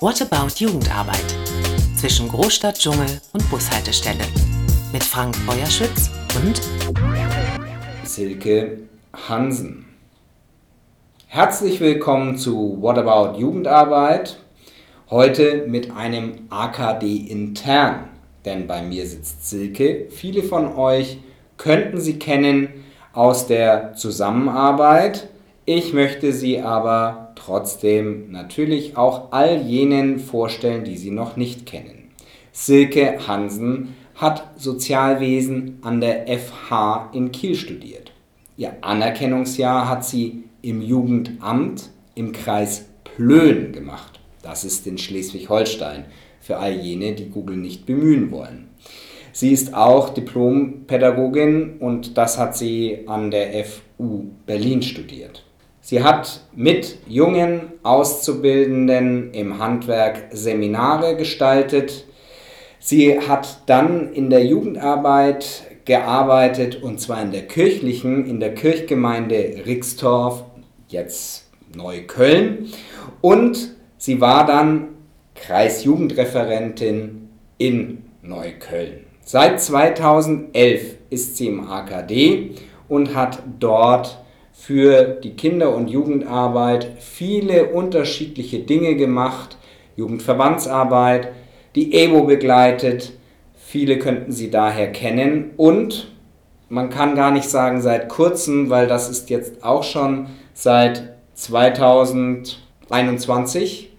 What About Jugendarbeit? Zwischen Großstadt, Dschungel und Bushaltestelle. Mit Frank Feuerschütz und Silke Hansen. Herzlich willkommen zu What About Jugendarbeit. Heute mit einem AKD intern, denn bei mir sitzt Silke. Viele von euch könnten sie kennen aus der Zusammenarbeit. Ich möchte sie aber trotzdem natürlich auch all jenen vorstellen, die sie noch nicht kennen. Silke Hansen hat Sozialwesen an der FH in Kiel studiert. Ihr Anerkennungsjahr hat sie im Jugendamt im Kreis Plön gemacht. Das ist in Schleswig-Holstein für all jene, die Google nicht bemühen wollen. Sie ist auch Diplompädagogin und das hat sie an der FU Berlin studiert. Sie hat mit jungen Auszubildenden im Handwerk Seminare gestaltet. Sie hat dann in der Jugendarbeit gearbeitet und zwar in der kirchlichen, in der Kirchgemeinde Rixdorf, jetzt Neukölln. Und sie war dann Kreisjugendreferentin in Neukölln. Seit 2011 ist sie im AKD und hat dort für die Kinder- und Jugendarbeit viele unterschiedliche Dinge gemacht. Jugendverbandsarbeit, die EBO begleitet. Viele könnten sie daher kennen und man kann gar nicht sagen seit kurzem, weil das ist jetzt auch schon seit 2021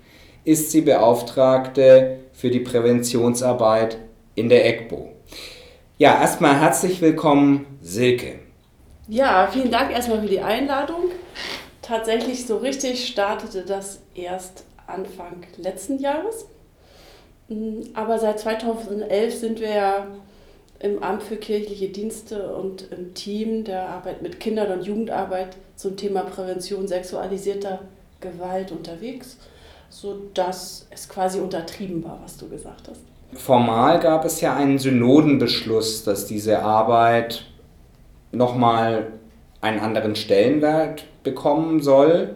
ist sie Beauftragte für die Präventionsarbeit in der EGBO. Ja, erstmal herzlich willkommen, Silke. Ja, vielen Dank erstmal für die Einladung. Tatsächlich so richtig startete das erst Anfang letzten Jahres. Mm, aber seit 2011 sind wir ja im Amt für kirchliche Dienste und im Team der Arbeit mit Kindern und Jugendarbeit zum Thema Prävention sexualisierter Gewalt unterwegs, sodass es quasi untertrieben war, was du gesagt hast. Formal gab es ja einen Synodenbeschluss, dass diese Arbeit nochmal einen anderen Stellenwert bekommen soll.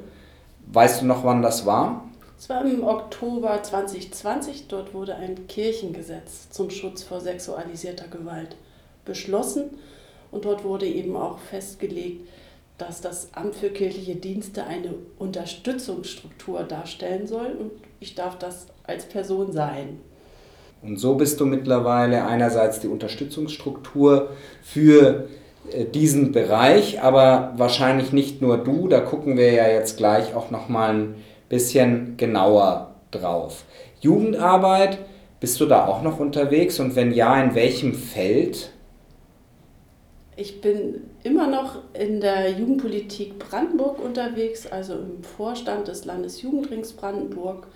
Weißt du noch, wann das war? Es war im Oktober 2020. Dort wurde ein Kirchengesetz zum Schutz vor sexualisierter Gewalt beschlossen. Und dort wurde eben auch festgelegt, dass das Amt für kirchliche Dienste eine Unterstützungsstruktur darstellen soll. Und ich darf das als Person sein. Und so bist du mittlerweile einerseits die Unterstützungsstruktur für diesen Bereich, aber wahrscheinlich nicht nur du, da gucken wir ja jetzt gleich auch noch mal ein bisschen genauer drauf. Jugendarbeit, bist du da auch noch unterwegs und wenn ja, in welchem Feld? Ich bin immer noch in der Jugendpolitik Brandenburg unterwegs, also im Vorstand des Landesjugendrings Brandenburg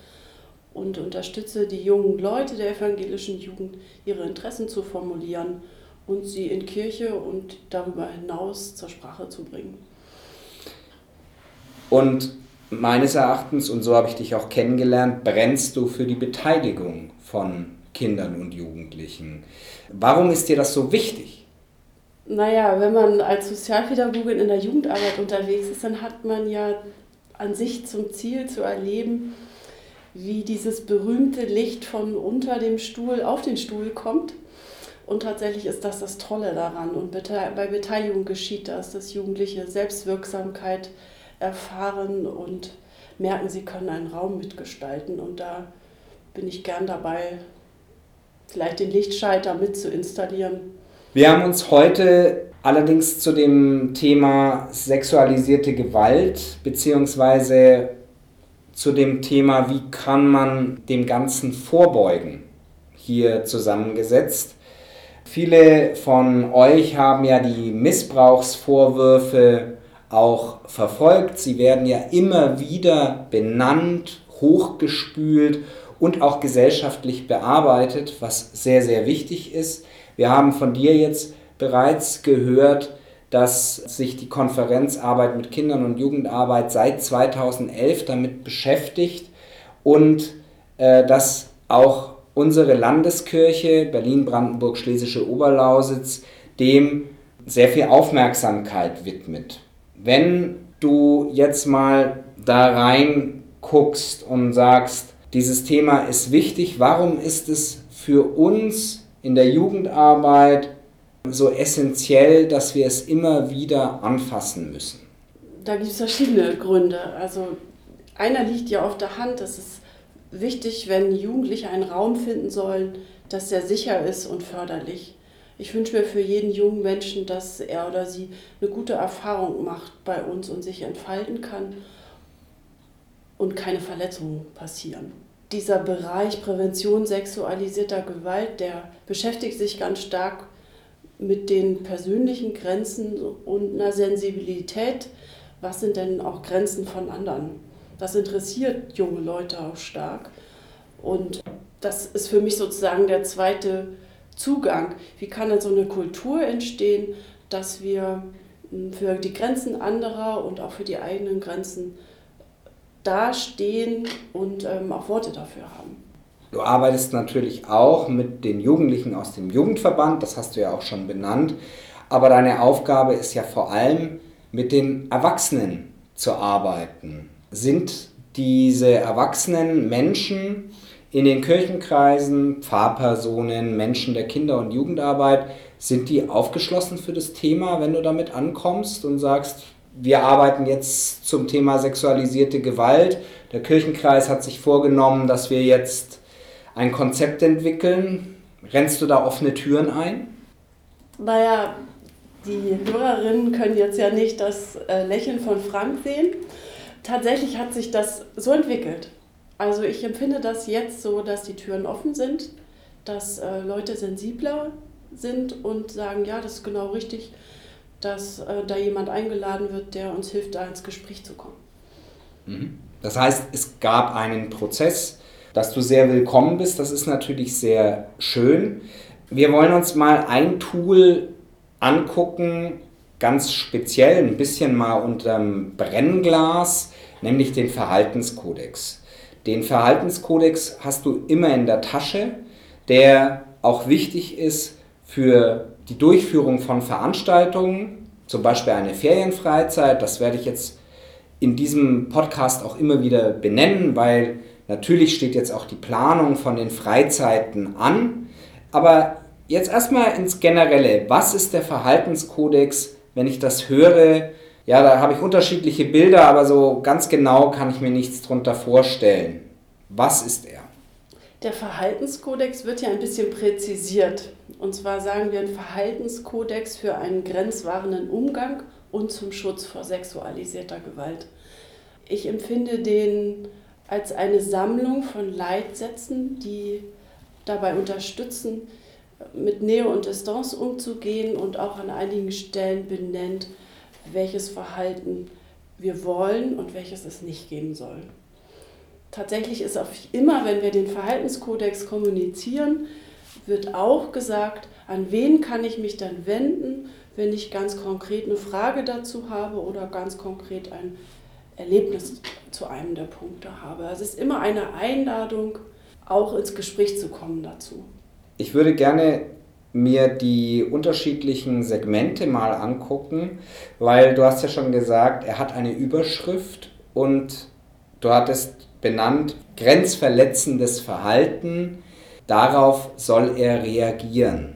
und unterstütze die jungen Leute der evangelischen Jugend, ihre Interessen zu formulieren und sie in Kirche und darüber hinaus zur Sprache zu bringen. Und meines Erachtens, und so habe ich dich auch kennengelernt, brennst du für die Beteiligung von Kindern und Jugendlichen. Warum ist dir das so wichtig? Naja, wenn man als Sozialpädagogin in der Jugendarbeit unterwegs ist, dann hat man ja an sich zum Ziel zu erleben, wie dieses berühmte Licht von unter dem Stuhl auf den Stuhl kommt. Und tatsächlich ist das das Tolle daran. Und bei Beteiligung geschieht das, dass Jugendliche Selbstwirksamkeit erfahren und merken, sie können einen Raum mitgestalten. Und da bin ich gern dabei, vielleicht den Lichtschalter mit zu installieren. Wir haben uns heute allerdings zu dem Thema sexualisierte Gewalt bzw zu dem Thema, wie kann man dem Ganzen vorbeugen, hier zusammengesetzt. Viele von euch haben ja die Missbrauchsvorwürfe auch verfolgt. Sie werden ja immer wieder benannt, hochgespült und auch gesellschaftlich bearbeitet, was sehr, sehr wichtig ist. Wir haben von dir jetzt bereits gehört, dass sich die Konferenz Arbeit mit Kindern und Jugendarbeit seit 2011 damit beschäftigt und äh, dass auch unsere Landeskirche Berlin-Brandenburg-Schlesische Oberlausitz dem sehr viel Aufmerksamkeit widmet. Wenn du jetzt mal da rein guckst und sagst, Dieses Thema ist wichtig. Warum ist es für uns in der Jugendarbeit so essentiell, dass wir es immer wieder anfassen müssen? Da gibt es verschiedene Gründe. Also einer liegt ja auf der Hand. Es ist wichtig, wenn Jugendliche einen Raum finden sollen, dass der sicher ist und förderlich. Ich wünsche mir für jeden jungen Menschen, dass er oder sie eine gute Erfahrung macht bei uns und sich entfalten kann und keine Verletzungen passieren. Dieser Bereich Prävention sexualisierter Gewalt, der beschäftigt sich ganz stark mit den persönlichen Grenzen und einer Sensibilität. Was sind denn auch Grenzen von anderen? Das interessiert junge Leute auch stark. Und das ist für mich sozusagen der zweite Zugang. Wie kann denn so eine Kultur entstehen, dass wir hm, für die Grenzen anderer und auch für die eigenen Grenzen dastehen und ähm, auch Worte dafür haben? Du arbeitest natürlich auch mit den Jugendlichen aus dem Jugendverband, das hast du ja auch schon benannt, aber deine Aufgabe ist ja vor allem mit den Erwachsenen zu arbeiten. Sind diese erwachsenen Menschen in den Kirchenkreisen, Pfarrpersonen, Menschen der Kinder- und Jugendarbeit, sind die aufgeschlossen für das Thema, wenn du damit ankommst und sagst, wir arbeiten jetzt zum Thema sexualisierte Gewalt. Der Kirchenkreis hat sich vorgenommen, dass wir jetzt ein Konzept entwickeln. Rennst du da offene Türen ein? Naja, die Hörerinnen können jetzt ja nicht das äh, Lächeln von Frank sehen. Tatsächlich hat sich das so entwickelt. Also ich empfinde das jetzt so, dass die Türen offen sind, dass äh, Leute sensibler sind und sagen, ja, das ist genau richtig, dass äh, da jemand eingeladen wird, der uns hilft, da ins Gespräch zu kommen. Mhm. Das heißt, es gab einen Prozess, dass du sehr willkommen bist. Das ist natürlich sehr schön. Wir wollen uns mal ein Tool angucken, ganz speziell, ein bisschen mal unterm Brennglas, nämlich den Verhaltenskodex. Den Verhaltenskodex hast du immer in der Tasche, der auch wichtig ist für die Durchführung von Veranstaltungen, zum Beispiel eine Ferienfreizeit. Das werde ich jetzt in diesem Podcast auch immer wieder benennen, weil natürlich steht jetzt auch die Planung von den Freizeiten an. Aber jetzt erstmal ins Generelle. Was ist der Verhaltenskodex? Wenn ich das höre, ja, da habe ich unterschiedliche Bilder, aber so ganz genau kann ich mir nichts drunter vorstellen. Was ist er? Der Verhaltenskodex wird ja ein bisschen präzisiert. Und zwar sagen wir ein Verhaltenskodex für einen grenzwahrenden Umgang und zum Schutz vor sexualisierter Gewalt. Ich empfinde den als eine Sammlung von Leitsätzen, die dabei unterstützen, mit Nähe und Distanz umzugehen und auch an einigen Stellen benennt, welches Verhalten wir wollen und welches es nicht geben soll. Tatsächlich ist auch immer, wenn wir den Verhaltenskodex kommunizieren, wird auch gesagt, an wen kann ich mich dann wenden, wenn ich ganz konkret eine Frage dazu habe oder ganz konkret ein Erlebnis zu einem der Punkte habe. Also es ist immer eine Einladung, auch ins Gespräch zu kommen dazu. Ich würde gerne mir die unterschiedlichen Segmente mal angucken, weil du hast ja schon gesagt, er hat eine Überschrift und du hattest benannt grenzverletzendes Verhalten, darauf soll er reagieren.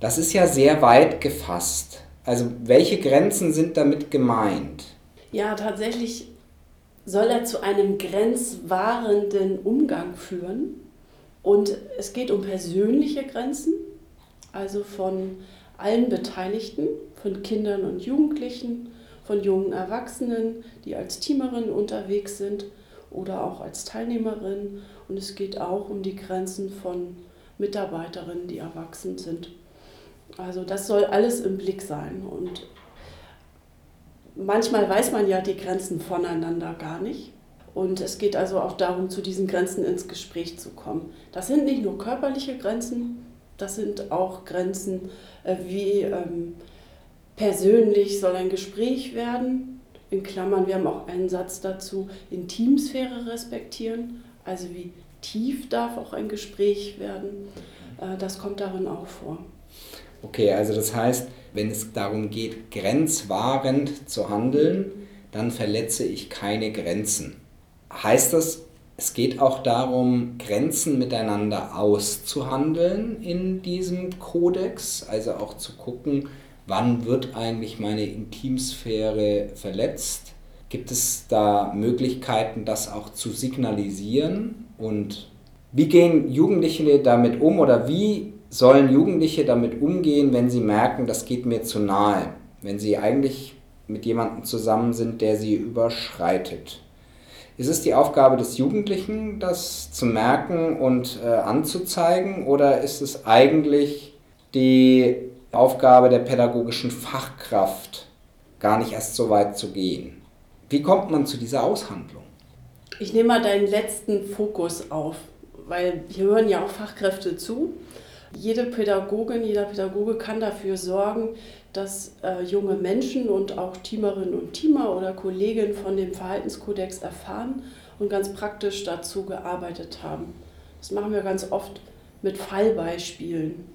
Das ist ja sehr weit gefasst. Also welche Grenzen sind damit gemeint? Ja, tatsächlich soll er zu einem grenzwahrenden Umgang führen. Und es geht um persönliche Grenzen, also von allen Beteiligten, von Kindern und Jugendlichen, von jungen Erwachsenen, die als Teamerin unterwegs sind oder auch als Teilnehmerin. Und es geht auch um die Grenzen von Mitarbeiterinnen, die erwachsen sind. Also das soll alles im Blick sein. Und manchmal weiß man ja die Grenzen voneinander gar nicht. Und es geht also auch darum, zu diesen Grenzen ins Gespräch zu kommen. Das sind nicht nur körperliche Grenzen, das sind auch Grenzen äh, wie ähm, persönlich soll ein Gespräch werden. In Klammern, wir haben auch einen Satz dazu, Intimsphäre respektieren. Also wie tief darf auch ein Gespräch werden. Äh, das kommt darin auch vor. Okay, also das heißt, wenn es darum geht, grenzwahrend zu handeln, dann verletze ich keine Grenzen. Heißt das, es geht auch darum, Grenzen miteinander auszuhandeln in diesem Kodex, also auch zu gucken, wann wird eigentlich meine Intimsphäre verletzt. Gibt es da Möglichkeiten, das auch zu signalisieren? Und wie gehen Jugendliche damit um oder wie sollen Jugendliche damit umgehen, wenn sie merken, das geht mir zu nahe? Wenn sie eigentlich mit jemandem zusammen sind, der sie überschreitet? Ist es die Aufgabe des Jugendlichen, das zu merken und äh, anzuzeigen, oder ist es eigentlich die Aufgabe der pädagogischen Fachkraft, gar nicht erst so weit zu gehen? Wie kommt man zu dieser Aushandlung? Ich nehme mal deinen letzten Fokus auf, weil hier hören ja auch Fachkräfte zu. Jede Pädagogin, jeder Pädagoge kann dafür sorgen, dass äh, junge Menschen und auch Teamerinnen und Teamer oder Kolleginnen von dem Verhaltenskodex erfahren und ganz praktisch dazu gearbeitet haben. Das machen wir ganz oft mit Fallbeispielen.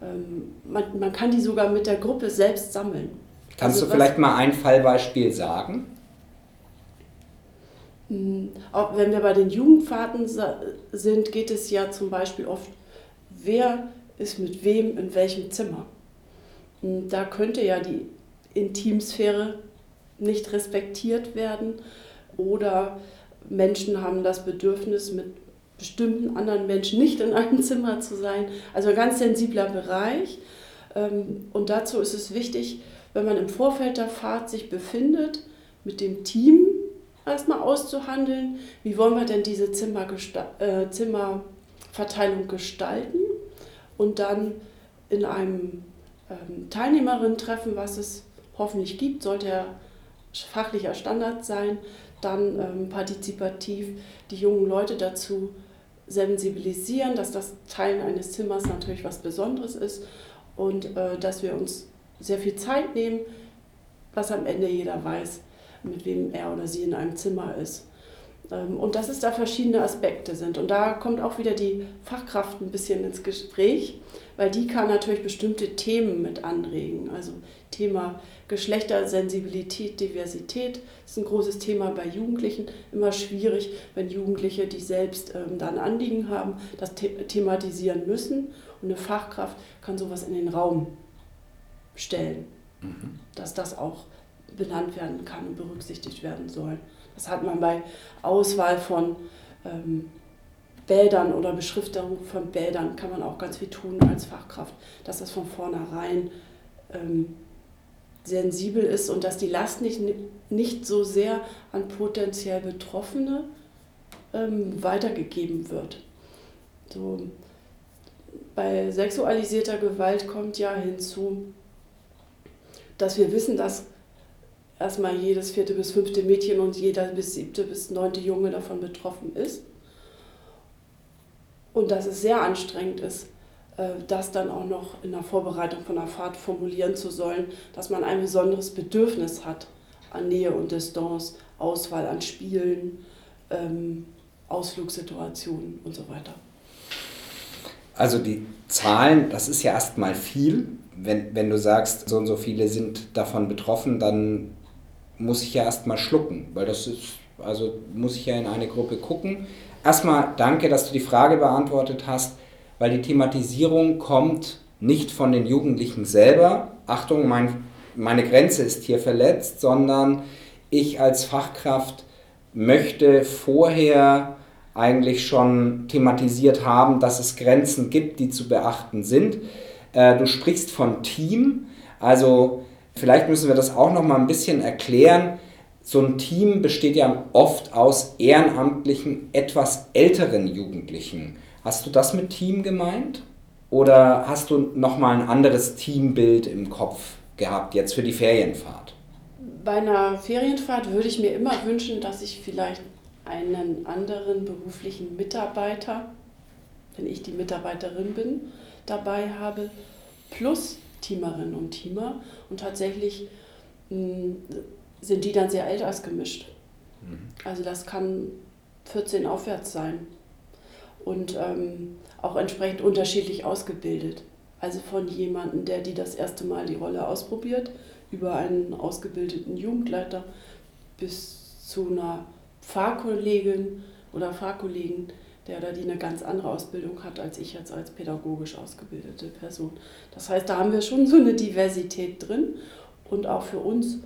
Ähm, man, man kann die sogar mit der Gruppe selbst sammeln. Kannst also du vielleicht mal ein Fallbeispiel sagen? Hm, auch wenn wir bei den Jugendfahrten sind, geht es ja zum Beispiel oft, wer ist mit wem in welchem Zimmer. Da könnte ja die Intimsphäre nicht respektiert werden oder Menschen haben das Bedürfnis, mit bestimmten anderen Menschen nicht in einem Zimmer zu sein. Also ein ganz sensibler Bereich. Ähm, und dazu ist es wichtig, wenn man im Vorfeld der Fahrt sich befindet, mit dem Team erstmal auszuhandeln, wie wollen wir denn diese äh, Zimmerverteilung gestalten und dann in einem ähm, Teilnehmerinnen treffen, was es hoffentlich gibt, sollte ja fachlicher Standard sein, dann ähm, partizipativ die jungen Leute dazu sensibilisieren, dass das Teilen eines Zimmers natürlich was Besonderes ist und äh, dass wir uns sehr viel Zeit nehmen, was am Ende jeder weiß, mit wem er oder sie in einem Zimmer ist. Ähm, und dass es da verschiedene Aspekte sind. Und da kommt auch wieder die Fachkraft ein bisschen ins Gespräch, weil die kann natürlich bestimmte Themen mit anregen. Also Thema Geschlechtersensibilität, Diversität ist ein großes Thema bei Jugendlichen. Immer schwierig, wenn Jugendliche, die selbst ähm, dann Anliegen haben, das the thematisieren müssen. Und eine Fachkraft kann sowas in den Raum stellen, mhm. dass das auch benannt werden kann und berücksichtigt werden soll. Das hat man bei Auswahl von ähm, Bädern oder Beschriftung von Bädern, kann man auch ganz viel tun als Fachkraft, dass das von vornherein ähm, sensibel ist und dass die Last nicht, nicht so sehr an potenziell Betroffene ähm, weitergegeben wird. So, bei sexualisierter Gewalt kommt ja hinzu, dass wir wissen, dass erstmal jedes vierte bis fünfte Mädchen und jeder bis siebte bis neunte Junge davon betroffen ist. Und dass es sehr anstrengend ist, äh, das dann auch noch in der Vorbereitung von der Fahrt formulieren zu sollen, dass man ein besonderes Bedürfnis hat an Nähe und Distanz, Auswahl an Spielen, ähm, Ausflugssituationen und so weiter. Also die Zahlen, das ist ja erstmal viel. Wenn, wenn du sagst, so und so viele sind davon betroffen, dann muss ich ja erstmal schlucken, weil das ist, also muss ich ja in eine Gruppe gucken. Erstmal danke, dass du die Frage beantwortet hast, weil die Thematisierung kommt nicht von den Jugendlichen selber. Achtung, mein, meine Grenze ist hier verletzt, sondern ich als Fachkraft möchte vorher eigentlich schon thematisiert haben, dass es Grenzen gibt, die zu beachten sind. Äh, du sprichst von Team, also Vielleicht müssen wir das auch noch mal ein bisschen erklären. So ein Team besteht ja oft aus ehrenamtlichen, etwas älteren Jugendlichen. Hast du das mit Team gemeint? Oder hast du noch mal ein anderes Teambild im Kopf gehabt jetzt für die Ferienfahrt? Bei einer Ferienfahrt würde ich mir immer wünschen, dass ich vielleicht einen anderen beruflichen Mitarbeiter, wenn ich die Mitarbeiterin bin, dabei habe, plus Teamerinnen und Teamer. Und tatsächlich mh, hm, sind die dann sehr altersgemischt. Mhm. Also das kann 14 aufwärts sein. Und ähm, auch entsprechend unterschiedlich ausgebildet. Also von jemandem, der die das erste Mal die Rolle ausprobiert, über einen ausgebildeten Jugendleiter bis zu einer Pfarrkollegin oder Fahrkollegen, der oder die eine ganz andere Ausbildung hat als ich jetzt als pädagogisch ausgebildete Person. Das heißt, da haben wir schon so eine Diversität drin und auch für uns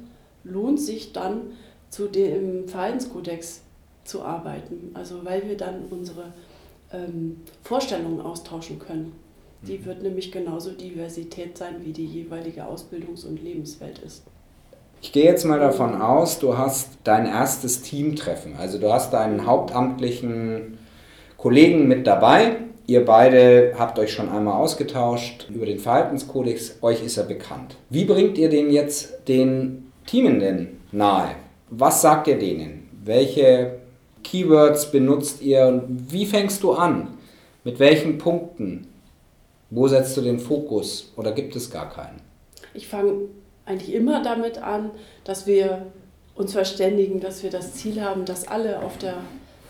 lohnt sich dann zu dem Verhaltenskodex zu arbeiten, also weil wir dann unsere ähm, Vorstellungen austauschen können. Die mhm. wird nämlich genauso Diversität sein, wie die jeweilige Ausbildungs- und Lebenswelt ist. Ich gehe jetzt mal davon aus, du hast dein erstes Teamtreffen. Also du hast deinen hauptamtlichen Kollegen mit dabei. Ihr beide habt euch schon einmal ausgetauscht über den Verhaltenskodex. Euch ist er bekannt. Wie bringt ihr den jetzt den Teamenden nahe? Was sagt ihr denen? Welche Keywords benutzt ihr und wie fängst du an? Mit welchen Punkten? Wo setzt du den Fokus oder gibt es gar keinen? Ich fange eigentlich immer damit an, dass wir uns verständigen, dass wir das Ziel haben, dass alle auf der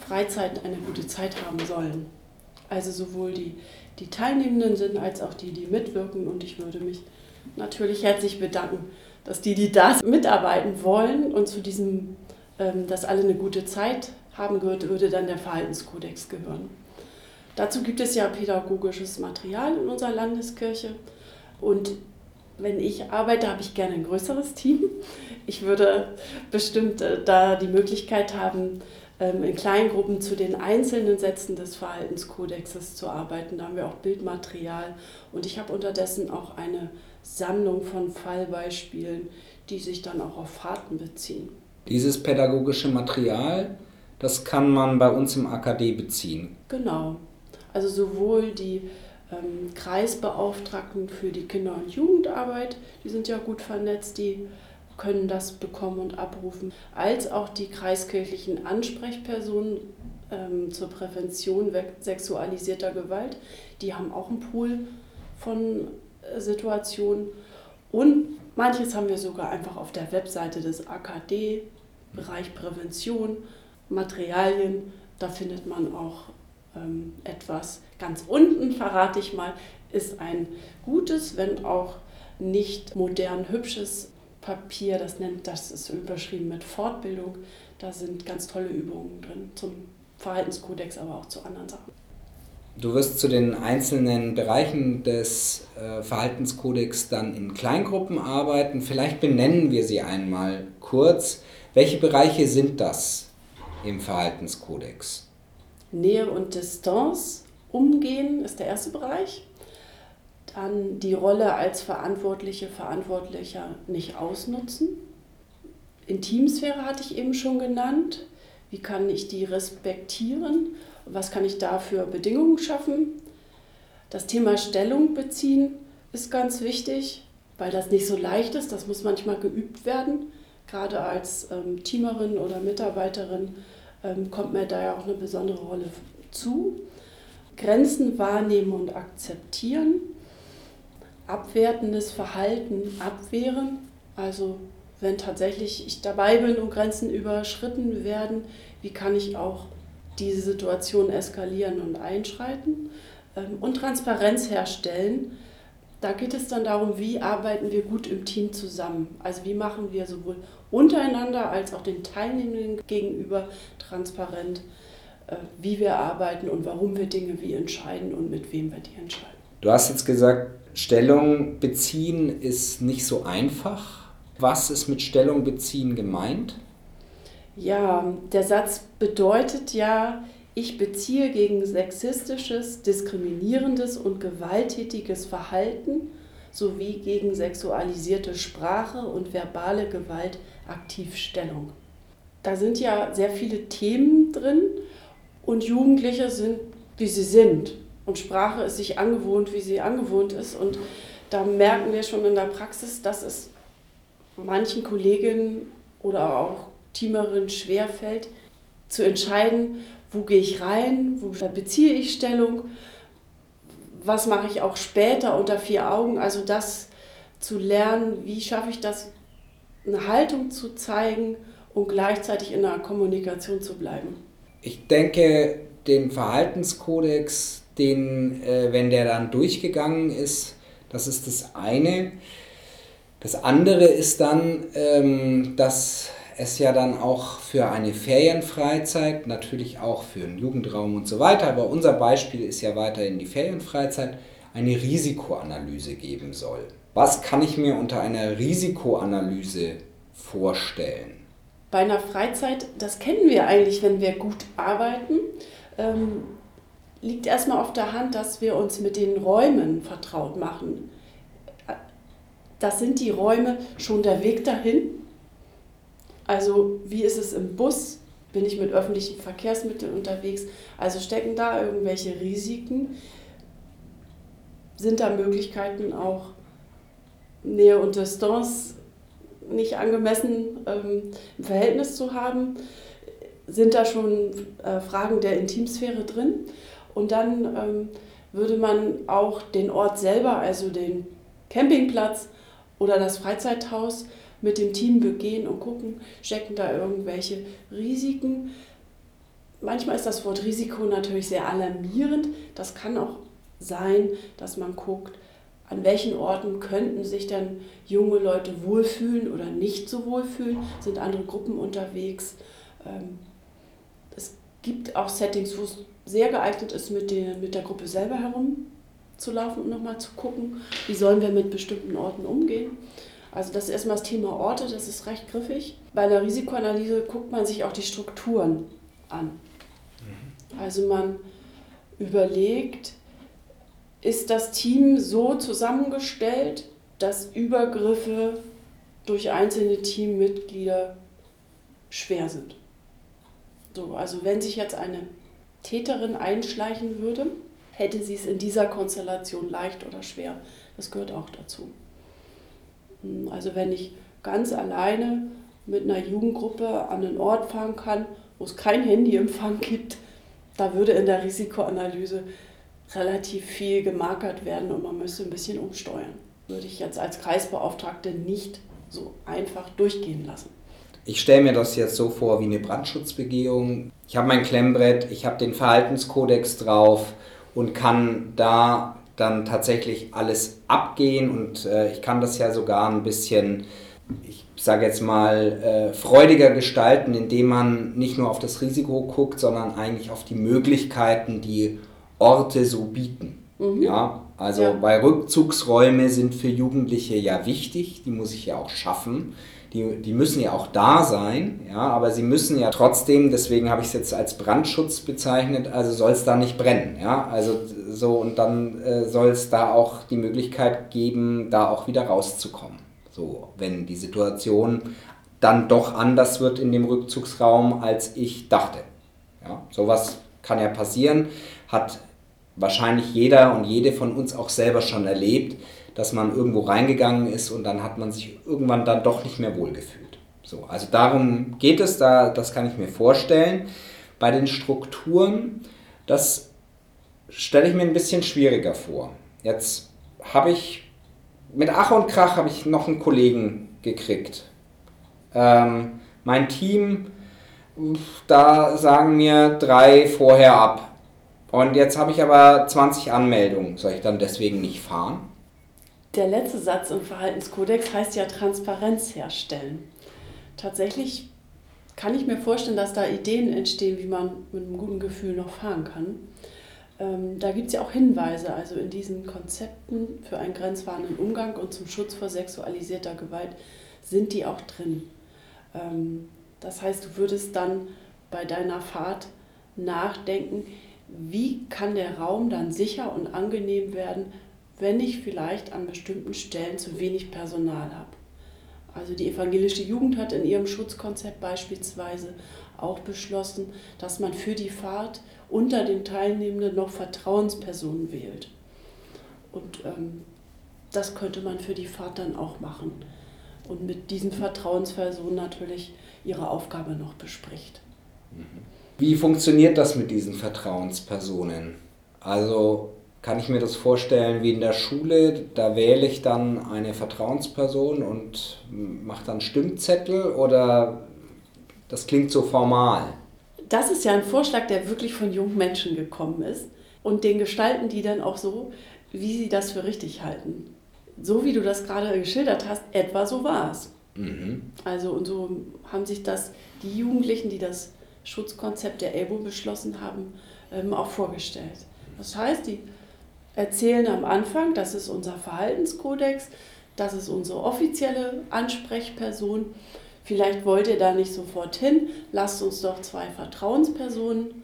Freizeit eine gute Zeit haben sollen. Also sowohl die, die Teilnehmenden sind als auch die, die mitwirken. Und ich würde mich natürlich herzlich bedanken, dass die, die da mitarbeiten wollen und zu diesem, ähm, dass alle eine gute Zeit haben, würde, würde dann der Verhaltenskodex gehören. Dazu gibt es ja pädagogisches Material in unserer Landeskirche. Und wenn ich arbeite, habe ich gerne ein größeres Team. Ich würde bestimmt äh, da die Möglichkeit haben, ähm, in Kleingruppen zu den einzelnen Sätzen des Verhaltenskodexes zu arbeiten. Da haben wir auch Bildmaterial und ich habe unterdessen auch eine Sammlung von Fallbeispielen, die sich dann auch auf Fahrten beziehen. Dieses pädagogische Material, das kann man bei uns im AKD beziehen. Genau. Also sowohl die ähm, Kreisbeauftragten für die Kinder- und Jugendarbeit, die sind ja gut vernetzt, die können das bekommen und abrufen, als auch die kreiskirchlichen Ansprechpersonen ähm, zur Prävention sexualisierter Gewalt. Die haben auch einen Pool von äh, Situationen. Und manches haben wir sogar einfach auf der Webseite des AKD, Bereich Prävention, Materialien. Da findet man auch ähm, etwas. Ganz unten, verrate ich mal, ist ein gutes, wenn auch nicht modern hübsches Papier, das nennt, das ist überschrieben mit Fortbildung. Da sind ganz tolle Übungen drin zum Verhaltenskodex, aber auch zu anderen Sachen. Du wirst zu den einzelnen Bereichen des äh, Verhaltenskodex dann in Kleingruppen arbeiten. Vielleicht benennen wir sie einmal kurz. Welche Bereiche sind das im Verhaltenskodex? Nähe und Distanz, Umgehen ist der erste Bereich dann die Rolle als Verantwortliche, Verantwortlicher nicht ausnutzen. Intimsphäre hatte ich eben schon genannt. Wie kann ich die respektieren? Was kann ich da für Bedingungen schaffen? Das Thema Stellung beziehen ist ganz wichtig, weil das nicht so leicht ist. Das muss manchmal geübt werden. Gerade als ähm, Teamerin oder Mitarbeiterin ähm, kommt mir da ja auch eine besondere Rolle zu. Grenzen wahrnehmen und akzeptieren abwertendes Verhalten abwehren. Also wenn tatsächlich ich dabei bin und Grenzen überschritten werden, wie kann ich auch diese Situation eskalieren und einschreiten ähm, und Transparenz herstellen. Da geht es dann darum, wie arbeiten wir gut im Team zusammen. Also wie machen wir sowohl untereinander als auch den Teilnehmenden gegenüber transparent, äh, wie wir arbeiten und warum wir Dinge wie entscheiden und mit wem wir die entscheiden. Du hast jetzt gesagt, Stellung beziehen ist nicht so einfach. Was ist mit Stellung beziehen gemeint? Ja, der Satz bedeutet ja, ich beziehe gegen sexistisches, diskriminierendes und gewalttätiges Verhalten sowie gegen sexualisierte Sprache und verbale Gewalt aktiv Stellung. Da sind ja sehr viele Themen drin und Jugendliche sind, wie sie sind. Und Sprache ist sich angewohnt, wie sie angewohnt ist. Und da merken wir schon in der Praxis, dass es manchen Kolleginnen oder auch Teamerinnen schwerfällt, zu entscheiden, wo gehe ich rein, wo beziehe ich Stellung, was mache ich auch später unter vier Augen. Also das zu lernen, wie schaffe ich das, eine Haltung zu zeigen und gleichzeitig in der Kommunikation zu bleiben. Ich denke, den Verhaltenskodex, den, äh, wenn der dann durchgegangen ist, das ist das eine. Das andere ist dann, ähm, dass es ja dann auch für eine Ferienfreizeit, natürlich auch für einen Jugendraum und so weiter, aber unser Beispiel ist ja weiterhin die Ferienfreizeit, eine Risikoanalyse geben soll. Was kann ich mir unter einer Risikoanalyse vorstellen? Bei einer Freizeit, das kennen wir eigentlich, wenn wir gut arbeiten, ähm, liegt erstmal auf der Hand, dass wir uns mit den Räumen vertraut machen. Das sind die Räume schon der Weg dahin. Also wie ist es im Bus? Bin ich mit öffentlichen Verkehrsmitteln unterwegs? Also stecken da irgendwelche Risiken? Sind da Möglichkeiten auch Nähe und Distanz nicht angemessen ähm, im Verhältnis zu haben? Sind da schon äh, Fragen der Intimsphäre drin? Und dann ähm, würde man auch den Ort selber, also den Campingplatz oder das Freizeithaus mit dem Team begehen und gucken, stecken da irgendwelche Risiken. Manchmal ist das Wort Risiko natürlich sehr alarmierend. Das kann auch sein, dass man guckt, an welchen Orten könnten sich dann junge Leute wohlfühlen oder nicht so wohlfühlen, sind andere Gruppen unterwegs. Ähm, es gibt auch Settings, wo es sehr geeignet ist, mit der, mit der Gruppe selber herumzulaufen und nochmal zu gucken, wie sollen wir mit bestimmten Orten umgehen. Also das ist erstmal das Thema Orte, das ist recht griffig. Bei der Risikoanalyse guckt man sich auch die Strukturen an. Mhm. Also man überlegt, ist das Team so zusammengestellt, dass Übergriffe durch einzelne Teammitglieder schwer sind. So, also wenn sich jetzt eine Täterin einschleichen würde, hätte sie es in dieser Konstellation leicht oder schwer. Das gehört auch dazu. Hm, also wenn ich ganz alleine mit einer Jugendgruppe an einen Ort fahren kann, wo es kein Handyempfang gibt, da würde in der Risikoanalyse relativ viel gemarkert werden und man müsste ein bisschen umsteuern. Würde ich jetzt als Kreisbeauftragte nicht so einfach durchgehen lassen. Ich stelle mir das jetzt so vor wie eine Brandschutzbegehung. Ich habe mein Klemmbrett, ich habe den Verhaltenskodex drauf und kann da dann tatsächlich alles abgehen und äh, ich kann das ja sogar ein bisschen, ich sage jetzt mal, äh, freudiger gestalten, indem man nicht nur auf das Risiko guckt, sondern eigentlich auf die Möglichkeiten, die Orte so bieten. Mhm. Ja, also ja. weil Rückzugsräume sind für Jugendliche ja wichtig, die muss ich ja auch schaffen. Die, die müssen ja auch da sein, ja, aber sie müssen ja trotzdem, deswegen habe ich es jetzt als Brandschutz bezeichnet, also soll es da nicht brennen, ja, also so und dann äh, soll es da auch die Möglichkeit geben, da auch wieder rauszukommen, so wenn die Situation dann doch anders wird in dem Rückzugsraum, als ich dachte, ja, sowas kann ja passieren, hat wahrscheinlich jeder und jede von uns auch selber schon erlebt, dass man irgendwo reingegangen ist und dann hat man sich irgendwann dann doch nicht mehr wohlgefühlt. So, also darum geht es, da, das kann ich mir vorstellen. Bei den Strukturen, das stelle ich mir ein bisschen schwieriger vor. Jetzt habe ich mit Ach und Krach habe ich noch einen Kollegen gekriegt. Ähm, mein Team, da sagen mir drei vorher ab. Und jetzt habe ich aber 20 Anmeldungen. Soll ich dann deswegen nicht fahren? Der letzte Satz im Verhaltenskodex heißt ja Transparenz herstellen. Tatsächlich kann ich mir vorstellen, dass da Ideen entstehen, wie man mit einem guten Gefühl noch fahren kann. Ähm, da gibt es ja auch Hinweise, also in diesen Konzepten für einen grenzwahrenden Umgang und zum Schutz vor sexualisierter Gewalt sind die auch drin. Ähm, das heißt, du würdest dann bei deiner Fahrt nachdenken, wie kann der Raum dann sicher und angenehm werden, wenn ich vielleicht an bestimmten Stellen zu wenig Personal habe. Also die evangelische Jugend hat in ihrem Schutzkonzept beispielsweise auch beschlossen, dass man für die Fahrt unter den Teilnehmenden noch Vertrauenspersonen wählt. Und ähm, das könnte man für die Fahrt dann auch machen. Und mit diesen Vertrauenspersonen natürlich ihre Aufgabe noch bespricht. Mhm. Wie funktioniert das mit diesen Vertrauenspersonen? Also kann ich mir das vorstellen wie in der Schule, da wähle ich dann eine Vertrauensperson und mache dann Stimmzettel oder das klingt so formal? Das ist ja ein Vorschlag, der wirklich von jungen Menschen gekommen ist und den gestalten die dann auch so, wie sie das für richtig halten. So wie du das gerade geschildert hast, etwa so war es. Mhm. Also und so haben sich das die Jugendlichen, die das Schutzkonzept der ELBO beschlossen haben, ähm, auch vorgestellt. Das heißt, die erzählen am Anfang, das ist unser Verhaltenskodex, das ist unsere offizielle Ansprechperson. Vielleicht wollt ihr da nicht sofort hin, lasst uns doch zwei Vertrauenspersonen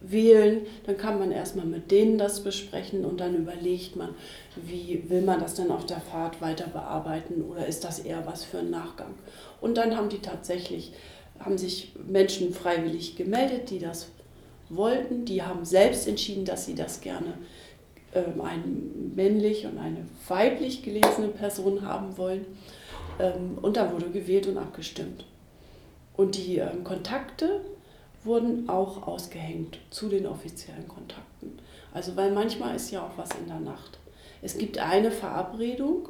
wählen. Dann kann man erstmal mit denen das besprechen und dann überlegt man, wie will man das dann auf der Fahrt weiter bearbeiten oder ist das eher was für einen Nachgang. Und dann haben die tatsächlich, haben sich Menschen freiwillig gemeldet, die das wollten. Die haben selbst entschieden, dass sie das gerne ähm, eine männlich und eine weiblich gelesene Person haben wollen. Ähm, und da wurde gewählt und abgestimmt. Und die ähm, Kontakte wurden auch ausgehängt zu den offiziellen Kontakten. Also weil manchmal ist ja auch was in der Nacht. Es gibt eine Verabredung,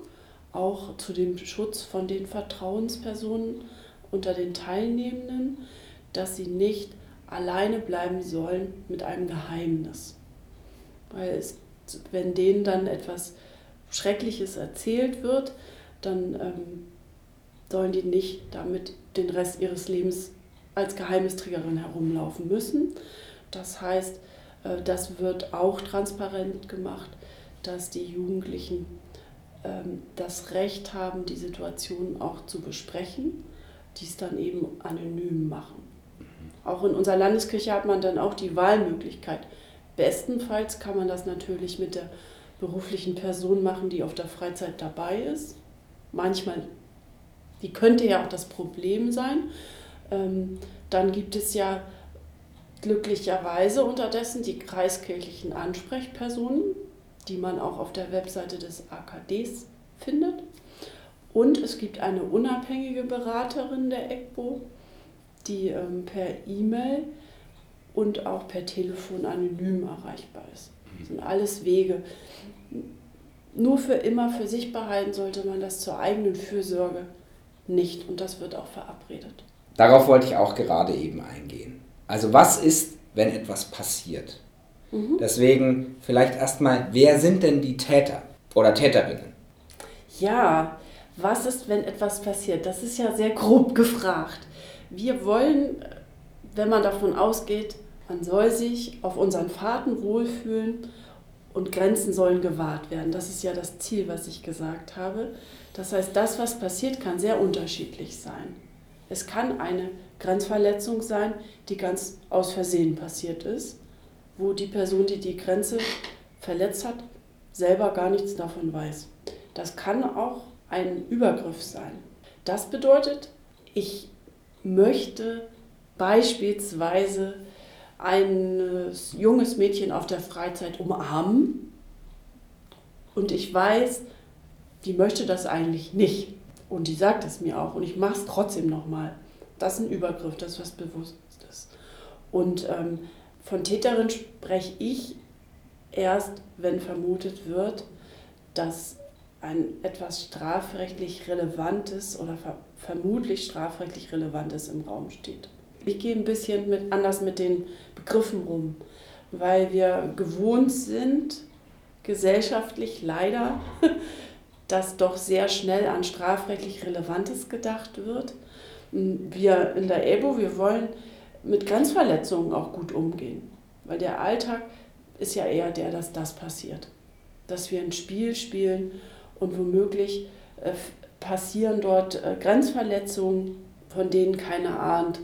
auch zu dem Schutz von den Vertrauenspersonen unter den Teilnehmenden, dass sie nicht alleine bleiben sollen mit einem Geheimnis. Weil es wenn denen dann etwas Schreckliches erzählt wird, dann ähm, sollen die nicht damit den Rest ihres Lebens als Geheimnisträgerin herumlaufen müssen. Das heißt, äh, das wird auch transparent gemacht, dass die Jugendlichen ähm, das Recht haben, die Situation auch zu besprechen, dies dann eben anonym machen. Auch in unserer Landeskirche hat man dann auch die Wahlmöglichkeit, Bestenfalls kann man das natürlich mit der beruflichen Person machen, die auf der Freizeit dabei ist. Manchmal, die könnte ja auch das Problem sein. Ähm, dann gibt es ja glücklicherweise unterdessen die kreiskirchlichen Ansprechpersonen, die man auch auf der Webseite des AKDs findet. Und es gibt eine unabhängige Beraterin der EGBO, die ähm, per E-Mail und auch per Telefon anonym erreichbar ist. Das sind alles Wege. Nur für immer für sich behalten sollte man das zur eigenen Fürsorge nicht und das wird auch verabredet. Darauf wollte ich auch gerade eben eingehen. Also was ist, wenn etwas passiert? Mhm. Deswegen vielleicht erstmal, wer sind denn die Täter oder Täterinnen? Ja, was ist, wenn etwas passiert? Das ist ja sehr grob gefragt. Wir wollen, wenn man davon ausgeht, man soll sich auf unseren Fahrten wohlfühlen und Grenzen sollen gewahrt werden. Das ist ja das Ziel, was ich gesagt habe. Das heißt, das, was passiert, kann sehr unterschiedlich sein. Es kann eine Grenzverletzung sein, die ganz aus Versehen passiert ist, wo die Person, die die Grenze verletzt hat, selber gar nichts davon weiß. Das kann auch ein Übergriff sein. Das bedeutet, ich möchte beispielsweise ein junges Mädchen auf der Freizeit umarmen und ich weiß, die möchte das eigentlich nicht. Und die sagt es mir auch und ich mache es trotzdem nochmal. Das ist ein Übergriff, das ist was Bewusstes. Und ähm, von Täterin spreche ich erst, wenn vermutet wird, dass ein etwas strafrechtlich Relevantes oder ver vermutlich strafrechtlich Relevantes im Raum steht. Ich gehe ein bisschen mit, anders mit den Begriffen rum, weil wir gewohnt sind, gesellschaftlich leider, dass doch sehr schnell an strafrechtlich Relevantes gedacht wird. Wir in der EBO, wir wollen mit Grenzverletzungen auch gut umgehen, weil der Alltag ist ja eher der, dass das passiert. Dass wir ein Spiel spielen und womöglich äh, passieren dort äh, Grenzverletzungen, von denen keiner ahnt,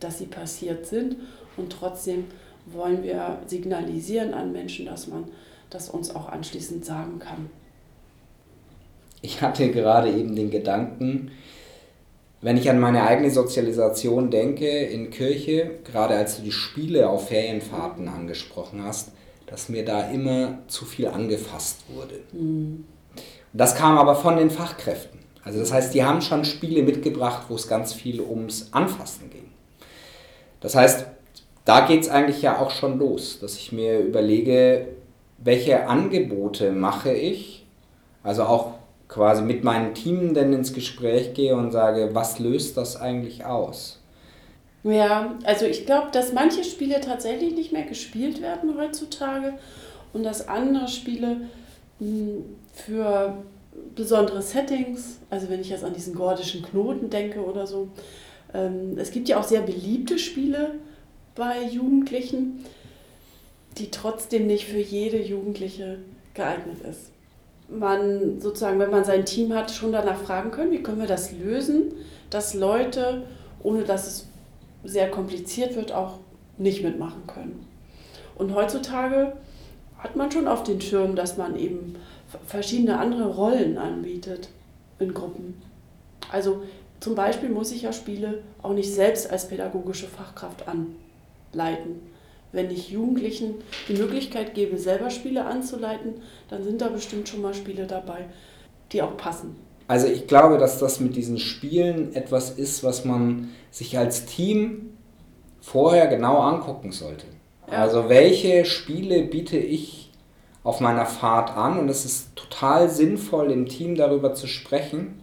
dass sie passiert sind. Und trotzdem wollen wir signalisieren an Menschen, dass man das uns auch anschließend sagen kann. Ich hatte gerade eben den Gedanken, wenn ich an meine eigene Sozialisation denke in Kirche, gerade als du die Spiele auf Ferienfahrten angesprochen hast, dass mir da immer zu viel angefasst wurde. Mhm. Das kam aber von den Fachkräften. Also das heißt, die haben schon Spiele mitgebracht, wo es ganz viel ums Anfassen ging. Das heißt, da geht es eigentlich ja auch schon los, dass ich mir überlege, welche Angebote mache ich, also auch quasi mit meinem Team dann ins Gespräch gehe und sage, was löst das eigentlich aus? Ja, also ich glaube, dass manche Spiele tatsächlich nicht mehr gespielt werden heutzutage und dass andere Spiele hm, für besondere Settings, also wenn ich jetzt an diesen gordischen Knoten denke oder so. Ähm, es gibt ja auch sehr beliebte Spiele bei Jugendlichen, die trotzdem nicht für jede Jugendliche geeignet ist. Man sozusagen, wenn man sein Team hat, schon danach fragen können, wie können wir das lösen, dass Leute, ohne dass es sehr kompliziert wird, auch nicht mitmachen können. Und heutzutage hat man schon auf den Schirm, dass man eben verschiedene andere Rollen anbietet in Gruppen. Also zum Beispiel muss ich ja Spiele auch nicht selbst als pädagogische Fachkraft anleiten. Wenn ich Jugendlichen die Möglichkeit gebe, selber Spiele anzuleiten, dann sind da bestimmt schon mal Spiele dabei, die auch passen. Also ich glaube, dass das mit diesen Spielen etwas ist, was man sich als Team vorher genau angucken sollte. Ja. Also welche Spiele biete ich auf meiner Fahrt an und es ist total sinnvoll, im Team darüber zu sprechen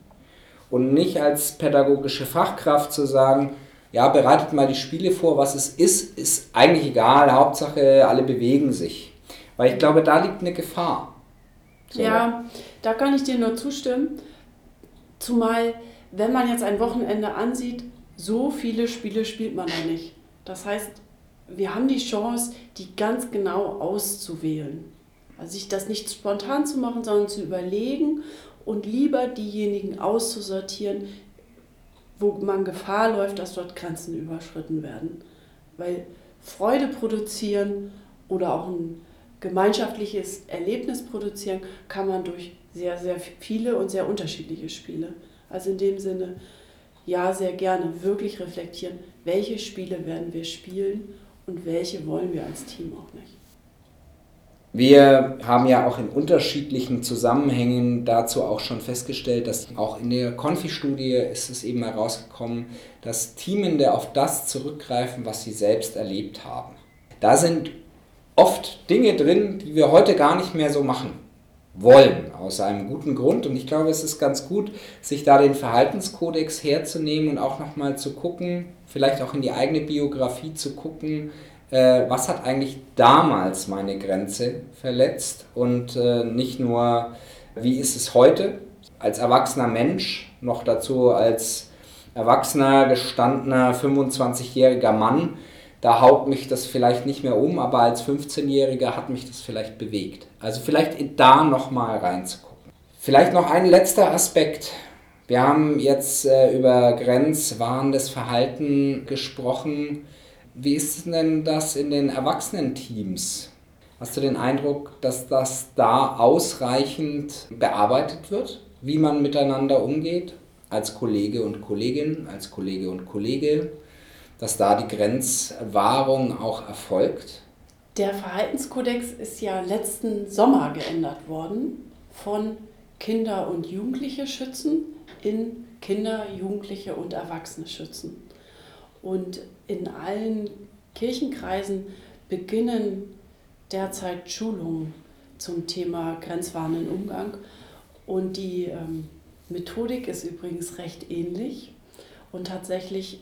und nicht als pädagogische Fachkraft zu sagen, ja, bereitet mal die Spiele vor, was es ist, ist eigentlich egal, Hauptsache alle bewegen sich. Weil ich glaube, da liegt eine Gefahr. So. Ja, da kann ich dir nur zustimmen. Zumal, wenn man jetzt ein Wochenende ansieht, so viele Spiele spielt man da nicht. Das heißt, wir haben die Chance, die ganz genau auszuwählen. Also sich das nicht spontan zu machen, sondern zu überlegen und lieber diejenigen auszusortieren, wo man Gefahr läuft, dass dort Grenzen überschritten werden. Weil Freude produzieren oder auch ein gemeinschaftliches Erlebnis produzieren kann man durch sehr, sehr viele und sehr unterschiedliche Spiele. Also in dem Sinne, ja, sehr gerne wirklich reflektieren, welche Spiele werden wir spielen und welche wollen wir als Team auch nicht. Wir haben ja auch in unterschiedlichen Zusammenhängen dazu auch schon festgestellt, dass auch in der Konfi-Studie ist es eben herausgekommen, dass Teamende auf das zurückgreifen, was sie selbst erlebt haben. Da sind oft Dinge drin, die wir heute gar nicht mehr so machen wollen, aus einem guten Grund. Und ich glaube, es ist ganz gut, sich da den Verhaltenskodex herzunehmen und auch nochmal zu gucken, vielleicht auch in die eigene Biografie zu gucken, äh, was hat eigentlich damals meine Grenze verletzt und äh, nicht nur, wie ist es heute als erwachsener Mensch, noch dazu als erwachsener, gestandener, 25-jähriger Mann, da haut mich das vielleicht nicht mehr um, aber als 15-Jähriger hat mich das vielleicht bewegt. Also vielleicht da nochmal reinzugucken. Vielleicht noch ein letzter Aspekt. Wir haben jetzt äh, über grenzwahrendes Verhalten gesprochen. Wie ist denn das in den Erwachsenenteams? Hast du den Eindruck, dass das da ausreichend bearbeitet wird, wie man miteinander umgeht, als Kollege und Kollegin, als Kollege und Kollege, dass da die Grenzwahrung auch erfolgt? Der Verhaltenskodex ist ja letzten Sommer geändert worden von Kinder und Jugendliche schützen in Kinder, Jugendliche und Erwachsene schützen. Und in allen Kirchenkreisen beginnen derzeit Schulungen zum Thema grenzwahrenden Umgang. Und die ähm, Methodik ist übrigens recht ähnlich. Und tatsächlich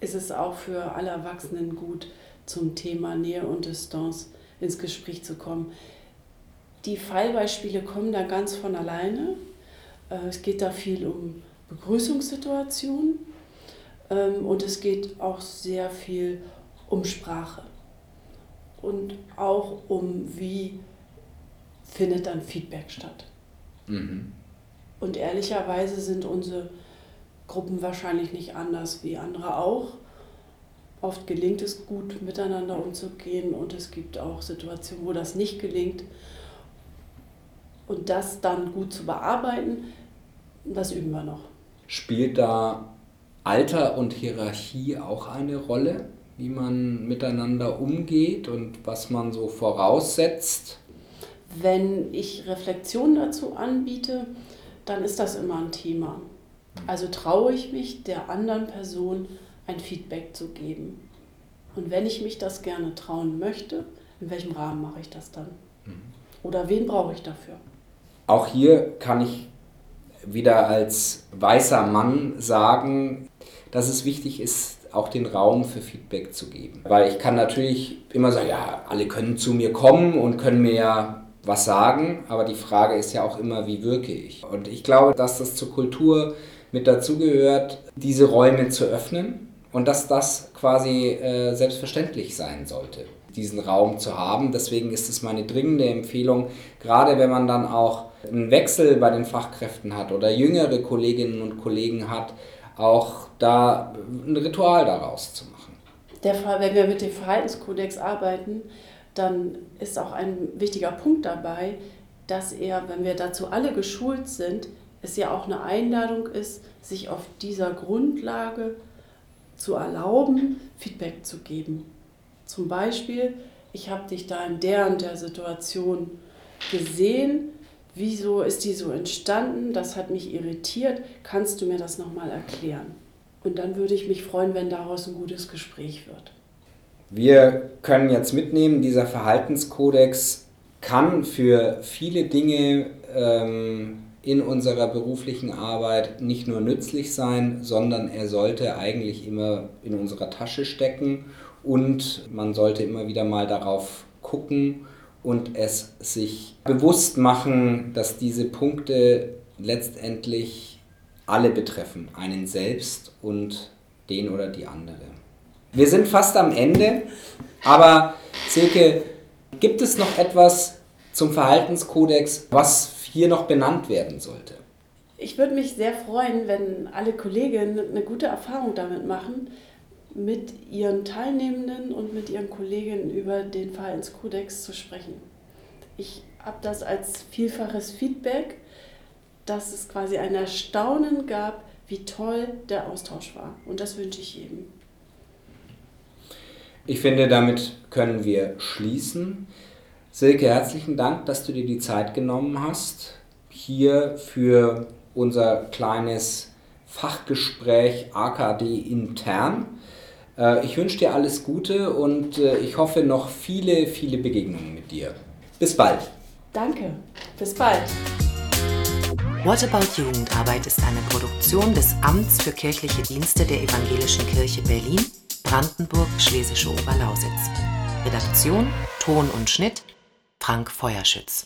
ist es auch für alle Erwachsenen gut, zum Thema Nähe und Distanz ins Gespräch zu kommen. Die Fallbeispiele kommen da ganz von alleine. Äh, es geht da viel um Begrüßungssituationen und es geht auch sehr viel um Sprache und auch um, wie findet dann Feedback statt. Mhm. Und ehrlicherweise sind unsere Gruppen wahrscheinlich nicht anders wie andere auch. Oft gelingt es gut, miteinander umzugehen und es gibt auch Situationen, wo das nicht gelingt. Und das dann gut zu bearbeiten, das üben wir noch. Spielt da Alter und Hierarchie auch eine Rolle, wie man miteinander umgeht und was man so voraussetzt? Wenn ich Reflexionen dazu anbiete, dann ist das immer ein Thema. Also traue ich mich, der anderen Person ein Feedback zu geben. Und wenn ich mich das gerne trauen möchte, in welchem Rahmen mache ich das dann? Mhm. Oder wen brauche ich dafür? Auch hier kann ich wieder als weißer Mann sagen, dass es wichtig ist, auch den Raum für Feedback zu geben. Weil ich kann natürlich immer sagen, ja, alle können zu mir kommen und können mir was sagen, aber die Frage ist ja auch immer, wie wirke ich? Und ich glaube, dass das zur Kultur mit dazugehört, diese Räume zu öffnen und dass das quasi äh, selbstverständlich sein sollte, diesen Raum zu haben. Deswegen ist es meine dringende Empfehlung, gerade wenn man dann auch einen Wechsel bei den Fachkräften hat oder jüngere Kolleginnen und Kollegen hat, auch da ein Ritual daraus zu machen. Der Fall, wenn wir mit dem Verhaltenskodex arbeiten, dann ist auch ein wichtiger Punkt dabei, dass er, wenn wir dazu alle geschult sind, es ja auch eine Einladung ist, sich auf dieser Grundlage zu erlauben, Feedback zu geben. Zum Beispiel, ich habe dich da in der und der Situation gesehen, wieso ist die so entstanden, das hat mich irritiert, kannst du mir das nochmal erklären? Und dann würde ich mich freuen, wenn daraus ein gutes Gespräch wird. Wir können jetzt mitnehmen, dieser Verhaltenskodex kann für viele Dinge ähm, in unserer beruflichen Arbeit nicht nur nützlich sein, sondern er sollte eigentlich immer in unserer Tasche stecken und man sollte immer wieder mal darauf gucken und es sich bewusst machen, dass diese Punkte letztendlich alle betreffen, einen selbst und den oder die andere. Wir sind fast am Ende, aber Silke, gibt es noch etwas zum Verhaltenskodex, was hier noch benannt werden sollte? Ich würde mich sehr freuen, wenn alle Kolleginnen eine gute Erfahrung damit machen, mit ihren Teilnehmenden und mit ihren Kolleginnen über den Verhaltenskodex zu sprechen. Ich habe das als vielfaches Feedback, dass es quasi ein Erstaunen gab, wie toll der Austausch war. Und das wünsche ich jedem. Ich finde, damit können wir schließen. Silke, herzlichen Dank, dass du dir die Zeit genommen hast, hier für unser kleines Fachgespräch AKD intern. Äh, ich wünsche dir alles Gute und äh, ich hoffe noch viele, viele Begegnungen mit dir. Bis bald. Danke. Bis bald. What About Jugendarbeit ist eine Produktion des Amts für kirchliche Dienste der Evangelischen Kirche Berlin Brandenburg-Schlesische Oberlausitz. Redaktion, Ton und Schnitt Frank Feuerschütz